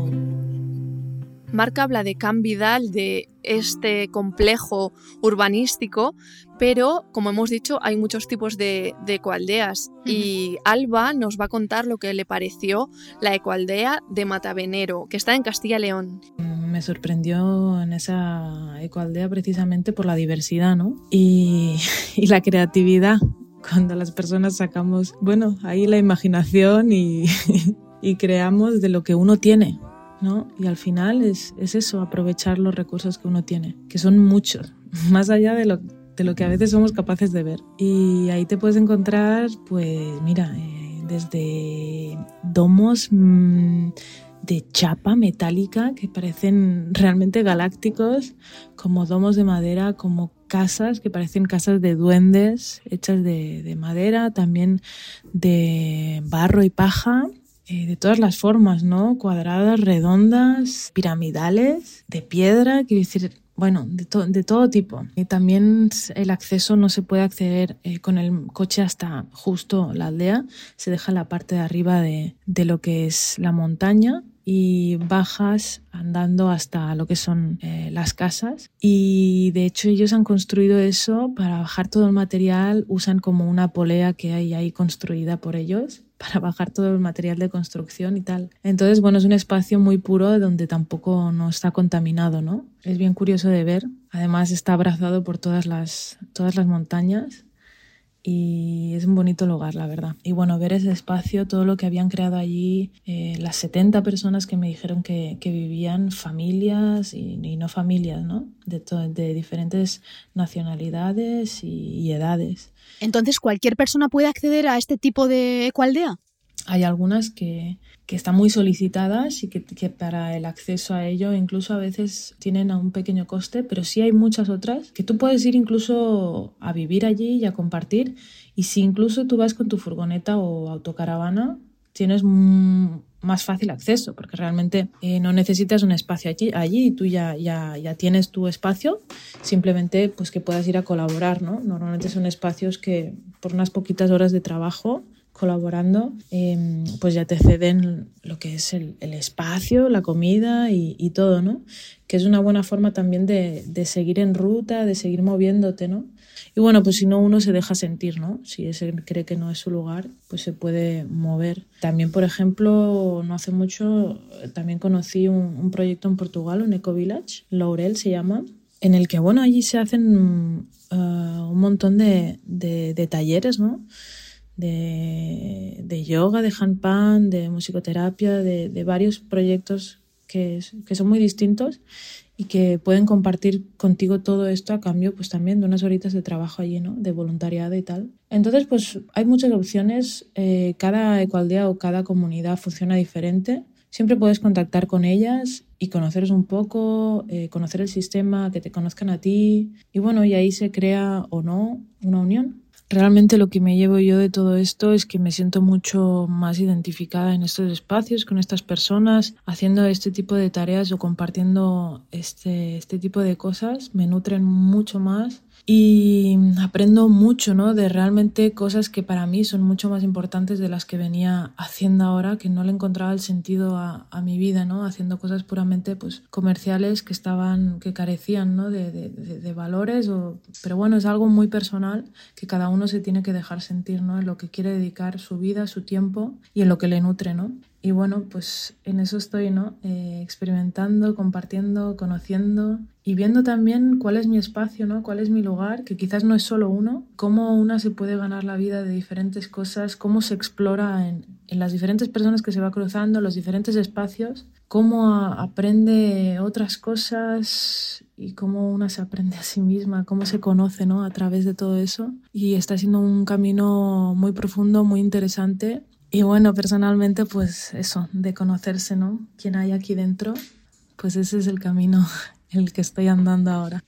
Marc habla de Can Vidal, de este complejo urbanístico, pero como hemos dicho, hay muchos tipos de, de ecoaldeas y Alba nos va a contar lo que le pareció la ecoaldea de Matavenero, que está en Castilla-León. Me sorprendió en esa ecoaldea precisamente por la diversidad ¿no? y, y la creatividad cuando las personas sacamos, bueno, ahí la imaginación y, y creamos de lo que uno tiene, ¿no? Y al final es, es, eso, aprovechar los recursos que uno tiene, que son muchos, más allá de lo, de lo que a veces somos capaces de ver. Y ahí te puedes encontrar, pues mira, eh, desde domos mmm, de chapa metálica que parecen realmente galácticos, como domos de madera, como casas que parecen casas de duendes hechas de madera, también de barro y paja eh, de todas las formas, ¿no? Cuadradas, redondas, piramidales, de piedra, quiero decir, bueno, de, to de todo tipo. Y también el acceso no se puede acceder eh, con el coche hasta justo la aldea, se deja la parte de arriba de, de lo que es la montaña y bajas andando hasta lo que son eh, las casas. Y de hecho ellos han construido eso para bajar todo el material, usan como una polea que hay ahí construida por ellos para bajar todo el material de construcción y tal. Entonces, bueno, es un espacio muy puro donde tampoco no está contaminado, ¿no? Es bien curioso de ver. Además está abrazado por todas las, todas las montañas y es un bonito lugar, la verdad. Y bueno, ver ese espacio, todo lo que habían creado allí, eh, las 70 personas que me dijeron que, que vivían, familias y, no familias, ¿no? De, de diferentes nacionalidades y, y edades. Entonces, ¿cualquier persona puede acceder a este tipo de ecoaldea? Hay algunas que, que están muy solicitadas y que, para el acceso a ello incluso a veces tienen a un pequeño coste, pero sí hay muchas otras que tú puedes ir incluso a vivir allí y a compartir. Y si incluso tú vas con tu furgoneta o autocaravana, tienes más fácil acceso, porque realmente eh, no necesitas un espacio allí, allí tú ya, ya, ya tienes tu espacio, simplemente pues que puedas ir a colaborar, ¿no? Normalmente son espacios que por unas poquitas horas de trabajo colaborando, eh, pues ya te ceden lo que es el, el espacio, la comida y, y, todo, ¿no? Que es una buena forma también de, de, seguir en ruta, de seguir moviéndote, ¿no? Y bueno, pues si no uno se deja sentir, ¿no? Si ese cree que no es su lugar, pues se puede mover. También, por ejemplo, no hace mucho, también conocí un, un proyecto en Portugal, un Eco Village, Laurel se llama, en el que, bueno, allí se hacen uh, un montón de, de, de talleres, ¿no? De, de, yoga, de handpan, de musicoterapia, de, de varios proyectos que, que, son muy distintos y que pueden compartir contigo todo esto a cambio pues también de unas horitas de trabajo allí, ¿no? De voluntariado y tal. Entonces pues hay muchas opciones, eh, cada ecualdea o cada comunidad funciona diferente. Siempre puedes contactar con ellas y conoceros un poco, eh, conocer el sistema, que te conozcan a ti y bueno, y ahí se crea o no una unión. Realmente lo que me llevo yo de todo esto es que me siento mucho más identificada en estos espacios, con estas personas, haciendo este tipo de tareas o compartiendo este, este tipo de cosas. Me nutren mucho más y aprendo mucho, ¿no? De realmente cosas que para mí son mucho más importantes de las que venía haciendo ahora, que no le encontraba el sentido a, mi vida, ¿no? Haciendo cosas puramente, pues, comerciales que estaban, que carecían, ¿no? De, de, de valores, o, pero bueno, es algo muy personal que cada uno se tiene que dejar sentir, ¿no? En lo que quiere dedicar su vida, su tiempo y en lo que le nutre, ¿no? Y bueno, pues en eso estoy, ¿no? Eh, experimentando, compartiendo, conociendo y viendo también cuál es mi espacio, ¿no? Cuál es mi lugar, que quizás no es solo uno, cómo una se puede ganar la vida de diferentes cosas, cómo se explora en, en las diferentes personas que se va cruzando, los diferentes espacios, cómo aprende otras cosas y cómo una se aprende a sí misma, cómo se conoce, ¿no? A través de todo eso. Y está siendo un camino muy profundo, muy interesante y bueno, personalmente, pues eso, de conocerse, ¿no? Quién hay aquí dentro, pues ese es el camino el que estoy andando ahora.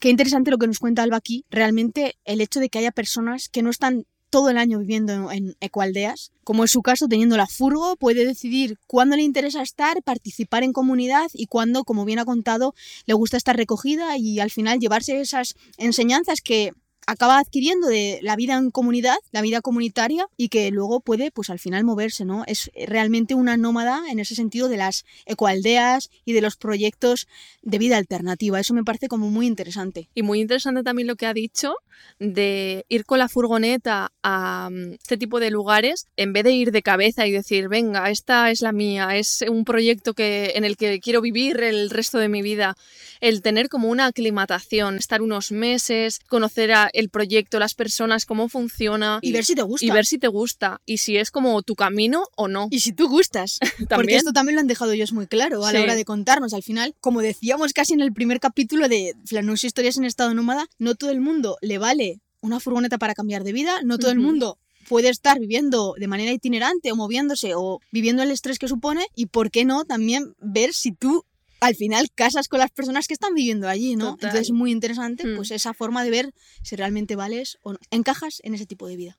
Qué interesante lo que nos cuenta Alba aquí. Realmente el hecho de que haya personas que no están todo el año viviendo en ecoaldeas, como es su caso, teniendo la furgo, puede decidir cuándo le interesa estar, participar en comunidad y cuándo, como bien ha contado, le gusta estar recogida y al final llevarse esas enseñanzas que acaba adquiriendo de la vida en comunidad, la vida comunitaria y que luego puede pues al final moverse, ¿no? Es realmente una nómada en ese sentido de las ecoaldeas y de los proyectos de vida alternativa. Eso me parece como muy interesante. Y muy interesante también lo que ha dicho de ir con la furgoneta a mm, este tipo de lugares en vez de ir de cabeza y decir, venga, esta es la mía, es un proyecto que, en el que quiero vivir el resto de mi vida. El tener como una aclimatación, estar unos meses, conocer a el proyecto, las personas, cómo funciona. Y ver si te gusta. Y ver si te gusta. Y si es como tu camino o no. Y si tú gustas. Porque esto también lo han dejado ellos muy claro a la hora de contarnos. Al final, como decíamos casi en el primer capítulo de Flanús Historias en Estado Nómada, no todo el mundo le vale una furgoneta para cambiar de vida, no todo uh -huh. el mundo puede estar viviendo de manera itinerante o moviéndose o viviendo el estrés que supone y por qué no también ver si tú al final casas con las personas que están viviendo allí, ¿no? Total. Entonces es muy interesante mm. pues esa forma de ver si realmente vales o no, encajas en ese tipo de vida.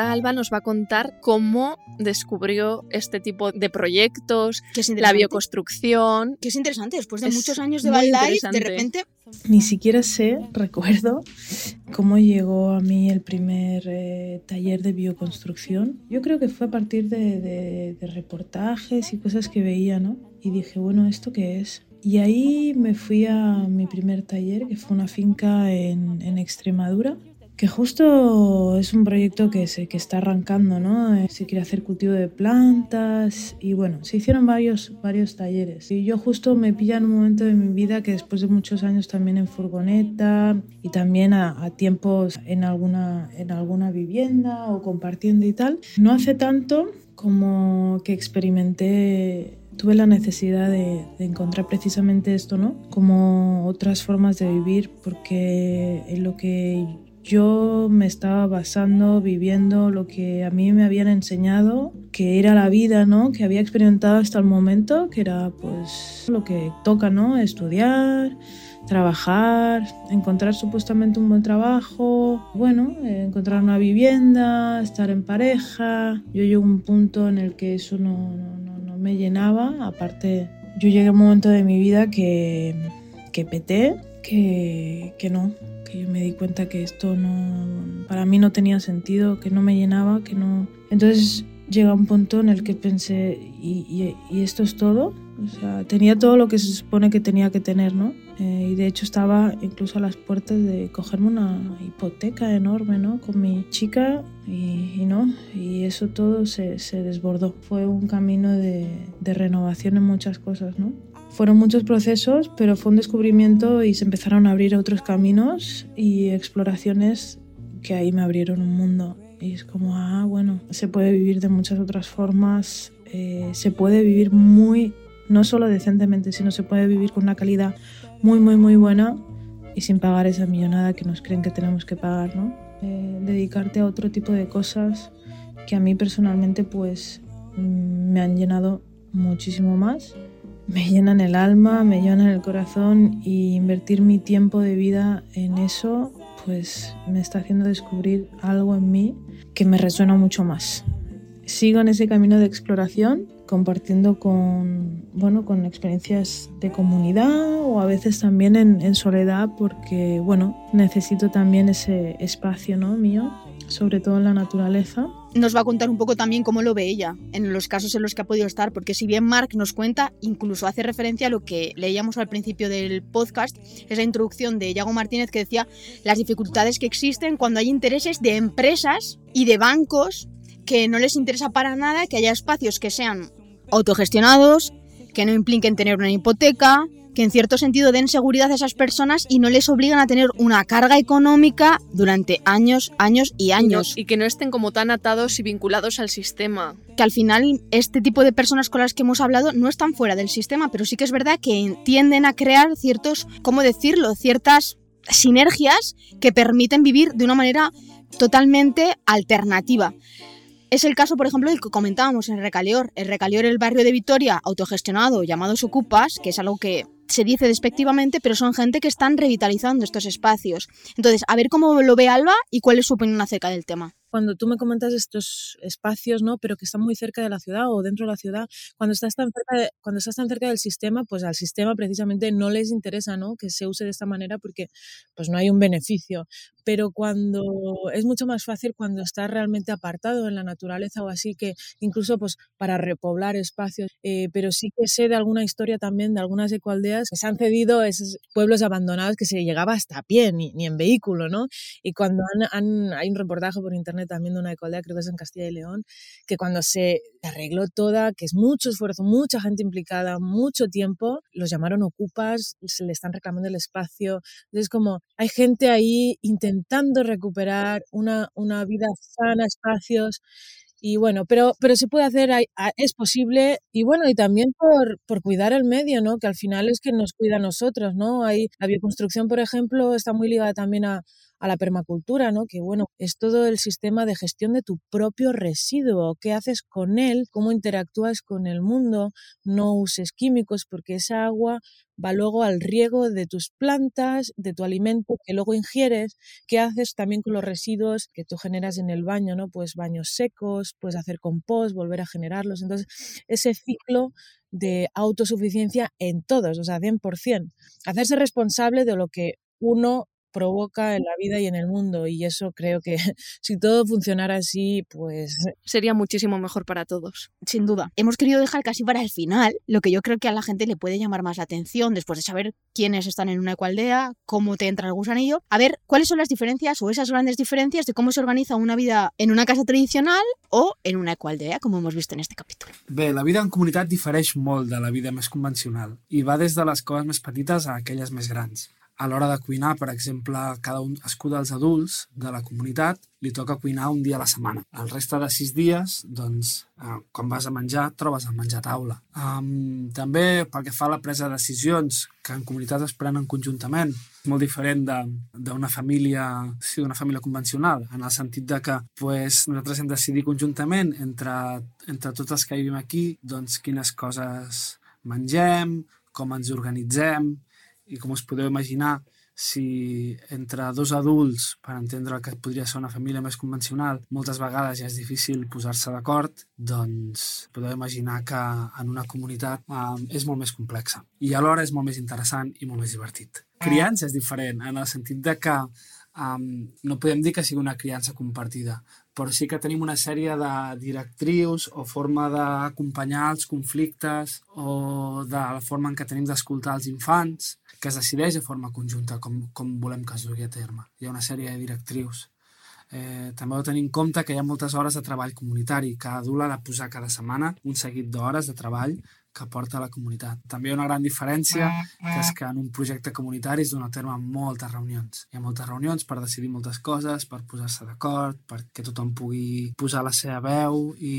Ahora Alba nos va a contar cómo descubrió este tipo de proyectos, Que es la interesante. bioconstrucción. Que es interesante, después de Es muchos años de Wildlife, de repente Ni siquiera sé, recuerdo, cómo llegó a mí el primer eh, taller de bioconstrucción. Yo creo que fue a partir de, de- de reportajes y cosas que veía, ¿no? Y dije, bueno, ¿esto qué es? Y ahí me fui a mi primer taller, que fue una finca en, en Extremadura, que justo es un proyecto que, se, que está arrancando, ¿no? Eh, Se quiere hacer cultivo de plantas y bueno, se hicieron varios, varios talleres. Y yo justo me pilla en un momento de mi vida que después de muchos años también en furgoneta y también a, a tiempos en alguna, en alguna vivienda o compartiendo y tal, no hace tanto como que experimenté tuve la necesidad de, de encontrar precisamente esto, ¿no? Como otras formas de vivir, porque en lo que yo me estaba basando, viviendo lo que a mí me habían enseñado, que era la vida, ¿no? Que había experimentado hasta el momento, que era pues lo que toca, ¿no? Estudiar, trabajar, encontrar supuestamente un buen trabajo, bueno, encontrar una vivienda, estar en pareja. Yo llego a un punto en el que eso no, no- no me llenaba, aparte yo llegué a un momento de mi vida que, que peté, que, que no, que me di cuenta que esto no, para mí no tenía sentido, que no me llenaba, que no... Entonces llega un punto en el que pensé, ¿y, y, y esto es todo? O sea, tenía todo lo que se supone que tenía que tener, ¿no? Eh, y de hecho estaba incluso a las puertas de cogerme una hipoteca enorme, ¿no? Con mi chica y, y no, y eso todo se, se desbordó. Fue un camino de, de renovación en muchas cosas, ¿no? Fueron muchos procesos, pero fue un descubrimiento y se empezaron a abrir otros caminos y exploraciones que ahí me abrieron un mundo. Y es como, ah, bueno, se puede vivir de muchas otras formas, eh, se puede vivir muy, no solo decentemente, sino se puede vivir con una calidad muy, muy, muy buena y sin pagar esa millonada que nos creen que tenemos que pagar, ¿no? Eh, dedicarte a otro tipo de cosas que a mí personalmente pues mm, me han llenado muchísimo más me llenan el alma, me llenan el corazón y invertir mi tiempo de vida en eso, pues me está haciendo descubrir algo en mí que me resuena mucho más. Sigo en ese camino de exploración, compartiendo con, bueno, con experiencias de comunidad o a veces también en, soledad porque, bueno, necesito también ese espacio ¿no? mío, sobre todo en la naturaleza. Nos va a contar un poco también cómo lo ve ella en los casos en los que ha podido estar, porque si bien Mark nos cuenta, incluso hace referencia a lo que leíamos al principio del podcast, esa introducción de Yago Martínez que decía las dificultades que existen cuando hay intereses de empresas y de bancos que no les interesa para nada que haya espacios que sean autogestionados, que no impliquen tener una hipoteca, que en cierto sentido den seguridad a esas personas y no les obligan a tener una carga económica durante años, años y Y, no- años. y que no estén como tan atados y vinculados al sistema. que al final este tipo de personas con las que hemos hablado no están fuera del sistema, pero sí que es verdad que tienden a crear ciertos, ¿cómo decirlo?, ciertas sinergias que permiten vivir de una manera totalmente alternativa. Es el caso, por ejemplo, del que comentábamos en Recaleor. El Recaleor, el barrio de Vitoria, autogestionado, llamados Ocupas, que es algo que se dice despectivamente, pero son gente que están revitalizando estos espacios. Entonces, a ver cómo lo ve Alba y cuál es su opinión acerca del tema. Cuando tú me comentas estos espacios, ¿no? Pero que están muy cerca de la ciudad o dentro de la ciudad, cuando estás tan cerca, de- cuando estás tan cerca del sistema, pues al sistema precisamente no les interesa, ¿no? Que se use de esta manera porque pues no hay un beneficio. Pero cuando es mucho más fácil cuando estás realmente apartado en la naturaleza o así, que incluso pues para repoblar espacios. Eh, pero sí que sé de alguna historia también de algunas ecoaldeas que se han cedido esos pueblos abandonados que se llegaba hasta a pie, ni, ni en vehículo, ¿no? Y cuando han, han- hay un reportaje por internet también de una ecoaldea, creo que es en Castilla y León, que cuando se arregló toda, que es mucho esfuerzo, mucha gente implicada, mucho tiempo, los llamaron ocupas, se le están reclamando el espacio. Entonces, como hay gente ahí intentando recuperar una, una vida sana, espacios. Y bueno, pero, pero se puede hacer, es posible, y bueno, y también por, por cuidar el medio, ¿no? Que al final es que nos cuida a nosotros, ¿no? Hay, la bioconstrucción, por ejemplo, está muy ligada también a, a la permacultura, ¿no? Que bueno, es todo el sistema de gestión de tu propio residuo, qué haces con él, cómo interactúas con el mundo, no uses químicos porque esa agua va luego al riego de tus plantas, de tu alimento que luego ingieres, qué haces también con los residuos que tú generas en el baño, ¿no? Pues baños secos, puedes hacer compost, volver a generarlos. Entonces, ese ciclo de autosuficiencia en todos, o sea, 100%. Hacerse responsable de lo que uno provoca en la vida y en el mundo. Y eso creo que si todo funcionara así, pues... Sería muchísimo mejor para todos. Sin duda. Hemos querido dejar casi para el final lo que yo creo que a la gente le puede llamar más la atención después de saber quiénes están en una ecualdea, cómo te entra el gusanillo. A ver, ¿cuáles son las diferencias o esas grandes diferencias de cómo se organiza una vida en una casa tradicional o en una ecualdea, como hemos visto en este capítulo? Bé, la vida en comunitat difereix molt de la vida més convencional i va des de les coses més petites a aquelles més grans. A l'hora de cuinar, per exemple, cada un escú dels adults de la comunitat li toca cuinar un dia a la setmana. El resta de sis dies, doncs, eh, quan vas a menjar, trobes el menjar a taula. Um, també, pel que fa a la presa de decisions, que en comunitat es prenen conjuntament, molt diferent d'una família, sí, d'una família convencional, en el sentit de que pues, nosaltres hem de decidir conjuntament entre, entre tots els que vivim aquí doncs, quines coses mengem, com ens organitzem, i com us podeu imaginar, si entre dos adults, per entendre que podria ser una família més convencional, moltes vegades ja és difícil posar-se d'acord, doncs podeu imaginar que en una comunitat eh, és molt més complexa. I alhora és molt més interessant i molt més divertit. Criança és diferent, en el sentit de que um, no podem dir que sigui una criança compartida, però sí que tenim una sèrie de directrius o forma d'acompanyar els conflictes o de la forma en què tenim d'escoltar els infants que es decideix de forma conjunta com, com volem que es dugui a terme. Hi ha una sèrie de directrius. Eh, també heu de tenir en compte que hi ha moltes hores de treball comunitari. Cada adult ha de posar cada setmana un seguit d'hores de treball que porta a la comunitat. També hi ha una gran diferència, que és que en un projecte comunitari es dona a terme moltes reunions. Hi ha moltes reunions per decidir moltes coses, per posar-se d'acord, perquè tothom pugui posar la seva veu i,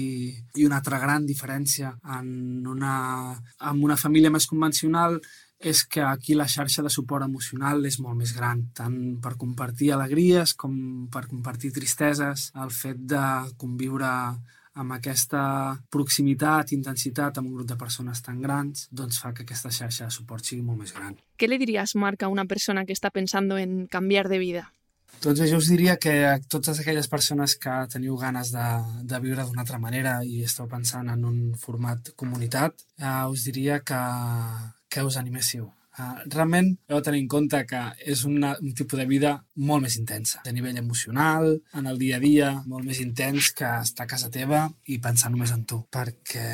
i una altra gran diferència en una, en una família més convencional és que aquí la xarxa de suport emocional és molt més gran, tant per compartir alegries com per compartir tristeses, el fet de conviure amb aquesta proximitat, intensitat amb un grup de persones tan grans, doncs fa que aquesta xarxa de suport sigui molt més gran. ¿Qué le dirías, Marc, a una persona que está pensando en cambiar de vida? Doncs jo us diria que a totes aquelles persones que teniu ganes de, de viure d'una altra manera i esteu pensant en un format comunitat, eh, us diria que, que us animéssiu. Uh, realment heu de tenir en compte que és una, un tipus de vida molt més intensa, a nivell emocional, en el dia a dia, molt més intens que estar a casa teva i pensar només en tu. Perquè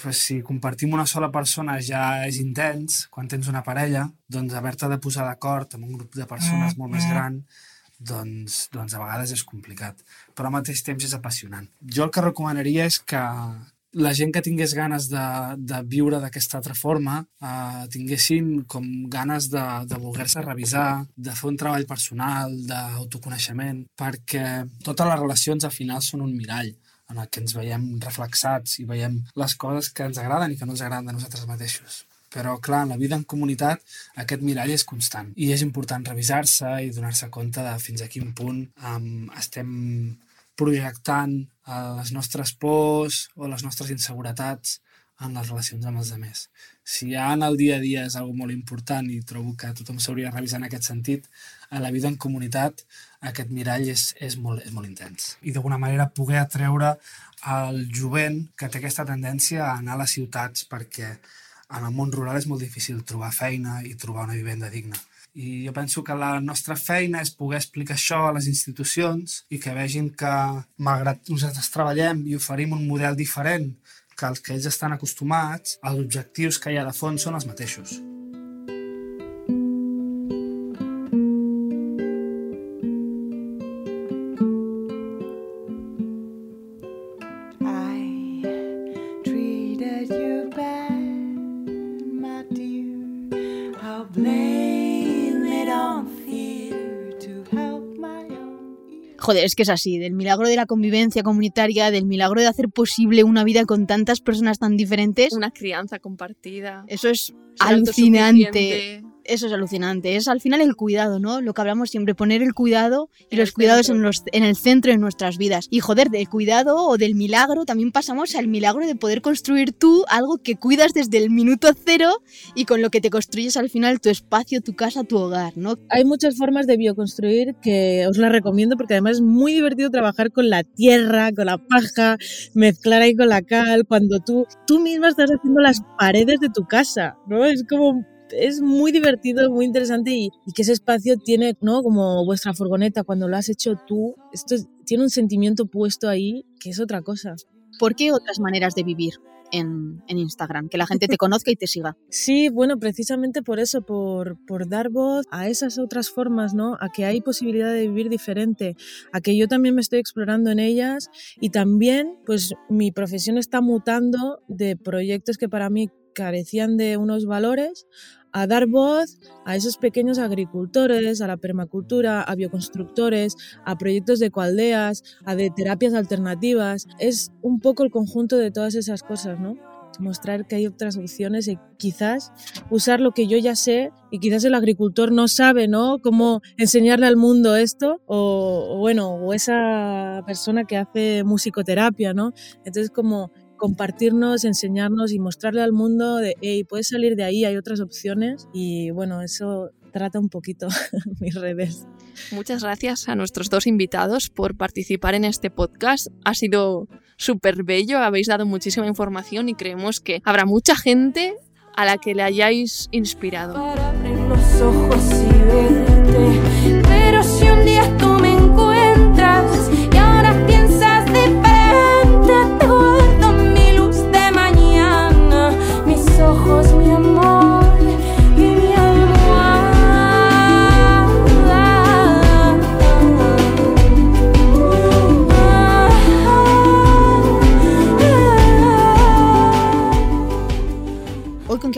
pues, si compartim una sola persona ja és intens, quan tens una parella, doncs haver-te de posar d'acord amb un grup de persones molt més gran doncs, doncs a vegades és complicat, però al mateix temps és apassionant. Jo el que recomanaria és que, la gent que tingués ganes de, de viure d'aquesta altra forma eh, tinguessin com ganes de, de voler-se revisar, de fer un treball personal, d'autoconeixement, perquè totes les relacions al final són un mirall en el que ens veiem reflexats i veiem les coses que ens agraden i que no ens agraden de nosaltres mateixos. Però, clar, en la vida en comunitat aquest mirall és constant i és important revisar-se i donar-se compte de fins a quin punt um, estem projectant eh, les nostres pors o les nostres inseguretats en les relacions amb els altres. Si ja en el dia a dia és algo molt important i trobo que tothom s'hauria de revisar en aquest sentit, a la vida en comunitat aquest mirall és, és, molt, és molt intens. I d'alguna manera poder atreure el jovent que té aquesta tendència a anar a les ciutats perquè en el món rural és molt difícil trobar feina i trobar una vivenda digna. I jo penso que la nostra feina és poder explicar això a les institucions i que vegin que, malgrat nosaltres treballem i oferim un model diferent que els que ells estan acostumats, els objectius que hi ha de fons són els mateixos. Joder, es que es así, del milagro de la convivencia comunitaria, del milagro de hacer posible una vida con tantas personas tan diferentes. Una crianza compartida. Eso es alucinante. Eso es alucinante. Es al final el cuidado, ¿no? Lo que hablamos siempre, poner el cuidado y los cuidados en, los, en el centro de nuestras vidas. Y joder, del cuidado o del milagro también pasamos al milagro de poder construir tú algo que cuidas desde el minuto cero y con lo que te construyes al final tu espacio, tu casa, tu hogar, ¿no? Hay muchas formas de bioconstruir que os las recomiendo porque además es muy divertido trabajar con la tierra, con la paja, mezclar ahí con la cal, cuando tú, tú misma estás haciendo las paredes de tu casa, ¿no? Es como es muy divertido, muy interesante y, que ese espacio tiene, ¿no? Como vuestra furgoneta, cuando lo has hecho tú, esto tiene un sentimiento puesto ahí que es otra cosa. ¿Por qué otras maneras de vivir? En, en, Instagram, que la gente te conozca y te siga. Sí, bueno, precisamente por eso, por, por, dar voz a esas otras formas, ¿no? A que hay posibilidad de vivir diferente, a que yo también me estoy explorando en ellas y también, pues mi profesión está mutando de proyectos que para mí carecían de unos valores a dar voz a esos pequeños agricultores, a la permacultura, a bioconstructores, a proyectos de coaldeas, a de terapias alternativas. Es un poco el conjunto de todas esas cosas, ¿no? Mostrar que hay otras opciones y quizás usar lo que yo ya sé y quizás el agricultor no sabe, ¿no? Cómo enseñarle al mundo esto o, bueno, o esa persona que hace musicoterapia, ¿no? Entonces como compartirnos, enseñarnos y mostrarle al mundo de, hey, puedes salir de ahí, hay otras opciones y bueno, eso trata un poquito mis redes. Muchas gracias a nuestros dos invitados por participar en este podcast. Ha sido súper bello, habéis dado muchísima información y creemos que habrá mucha gente a la que le hayáis inspirado. Para abrir los ojos y verte,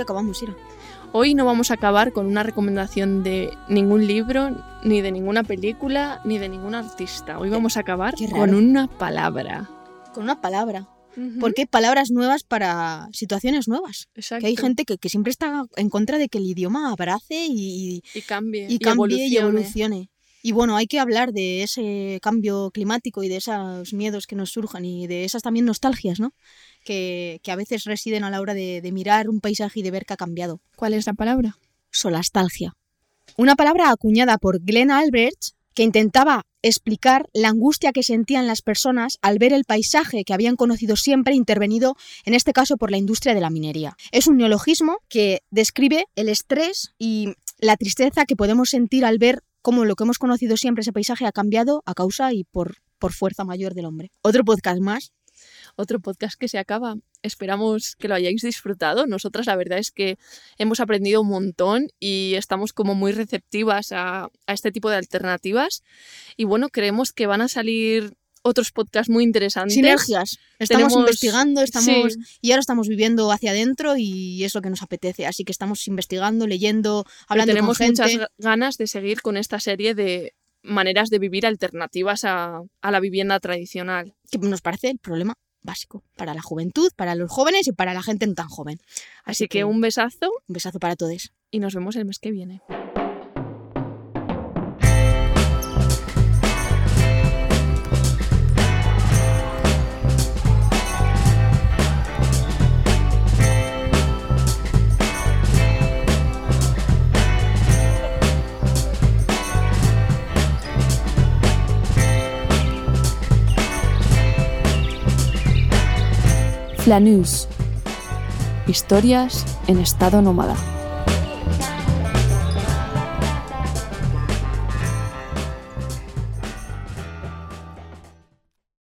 Qué acabamos, Ira. Hoy no vamos a acabar con una recomendación de ningún libro, ni de ninguna película, ni de ningún artista. Hoy vamos a acabar con una palabra. Con una palabra. Porque hay palabras nuevas para situaciones nuevas. Exacto. Que hay gente que, que siempre está en contra de que el idioma abrace y, Y cambie. y cambie y evolucione. evolucione. Y bueno, hay que hablar de ese cambio climático y de esos miedos que nos surjan y de esas también nostalgias, ¿no? Que, que a veces residen a la hora de, de mirar un paisaje y de ver que ha cambiado. ¿Cuál es la palabra? Solastalgia. Una palabra acuñada por Glenn Albrecht que intentaba explicar la angustia que sentían las personas al ver el paisaje que habían conocido siempre intervenido, en este caso por la industria de la minería. Es un neologismo que describe el estrés y la tristeza que podemos sentir al ver cómo lo que hemos conocido siempre, ese paisaje, ha cambiado a causa y por, por fuerza mayor del hombre. Otro podcast más. Otro podcast que se acaba. Esperamos que lo hayáis disfrutado. Nosotras la verdad es que hemos aprendido un montón y estamos como muy receptivas a, a este tipo de alternativas. Y bueno, creemos que van a salir otros podcasts muy interesantes. Sinergias. Estamos Tenemos- investigando, estamos Sí. y ahora estamos viviendo hacia adentro y es lo que nos apetece. Así que estamos investigando, leyendo, Pero hablando tenemos con gente. muchas ga- ganas de seguir con esta serie de maneras de vivir alternativas a, a la vivienda tradicional. que nos parece el problema básico para la juventud, para los jóvenes y para la gente tan joven. Así que un besazo un besazo para todos. y nos vemos el mes que viene. Flanús. Historias en estado nómada.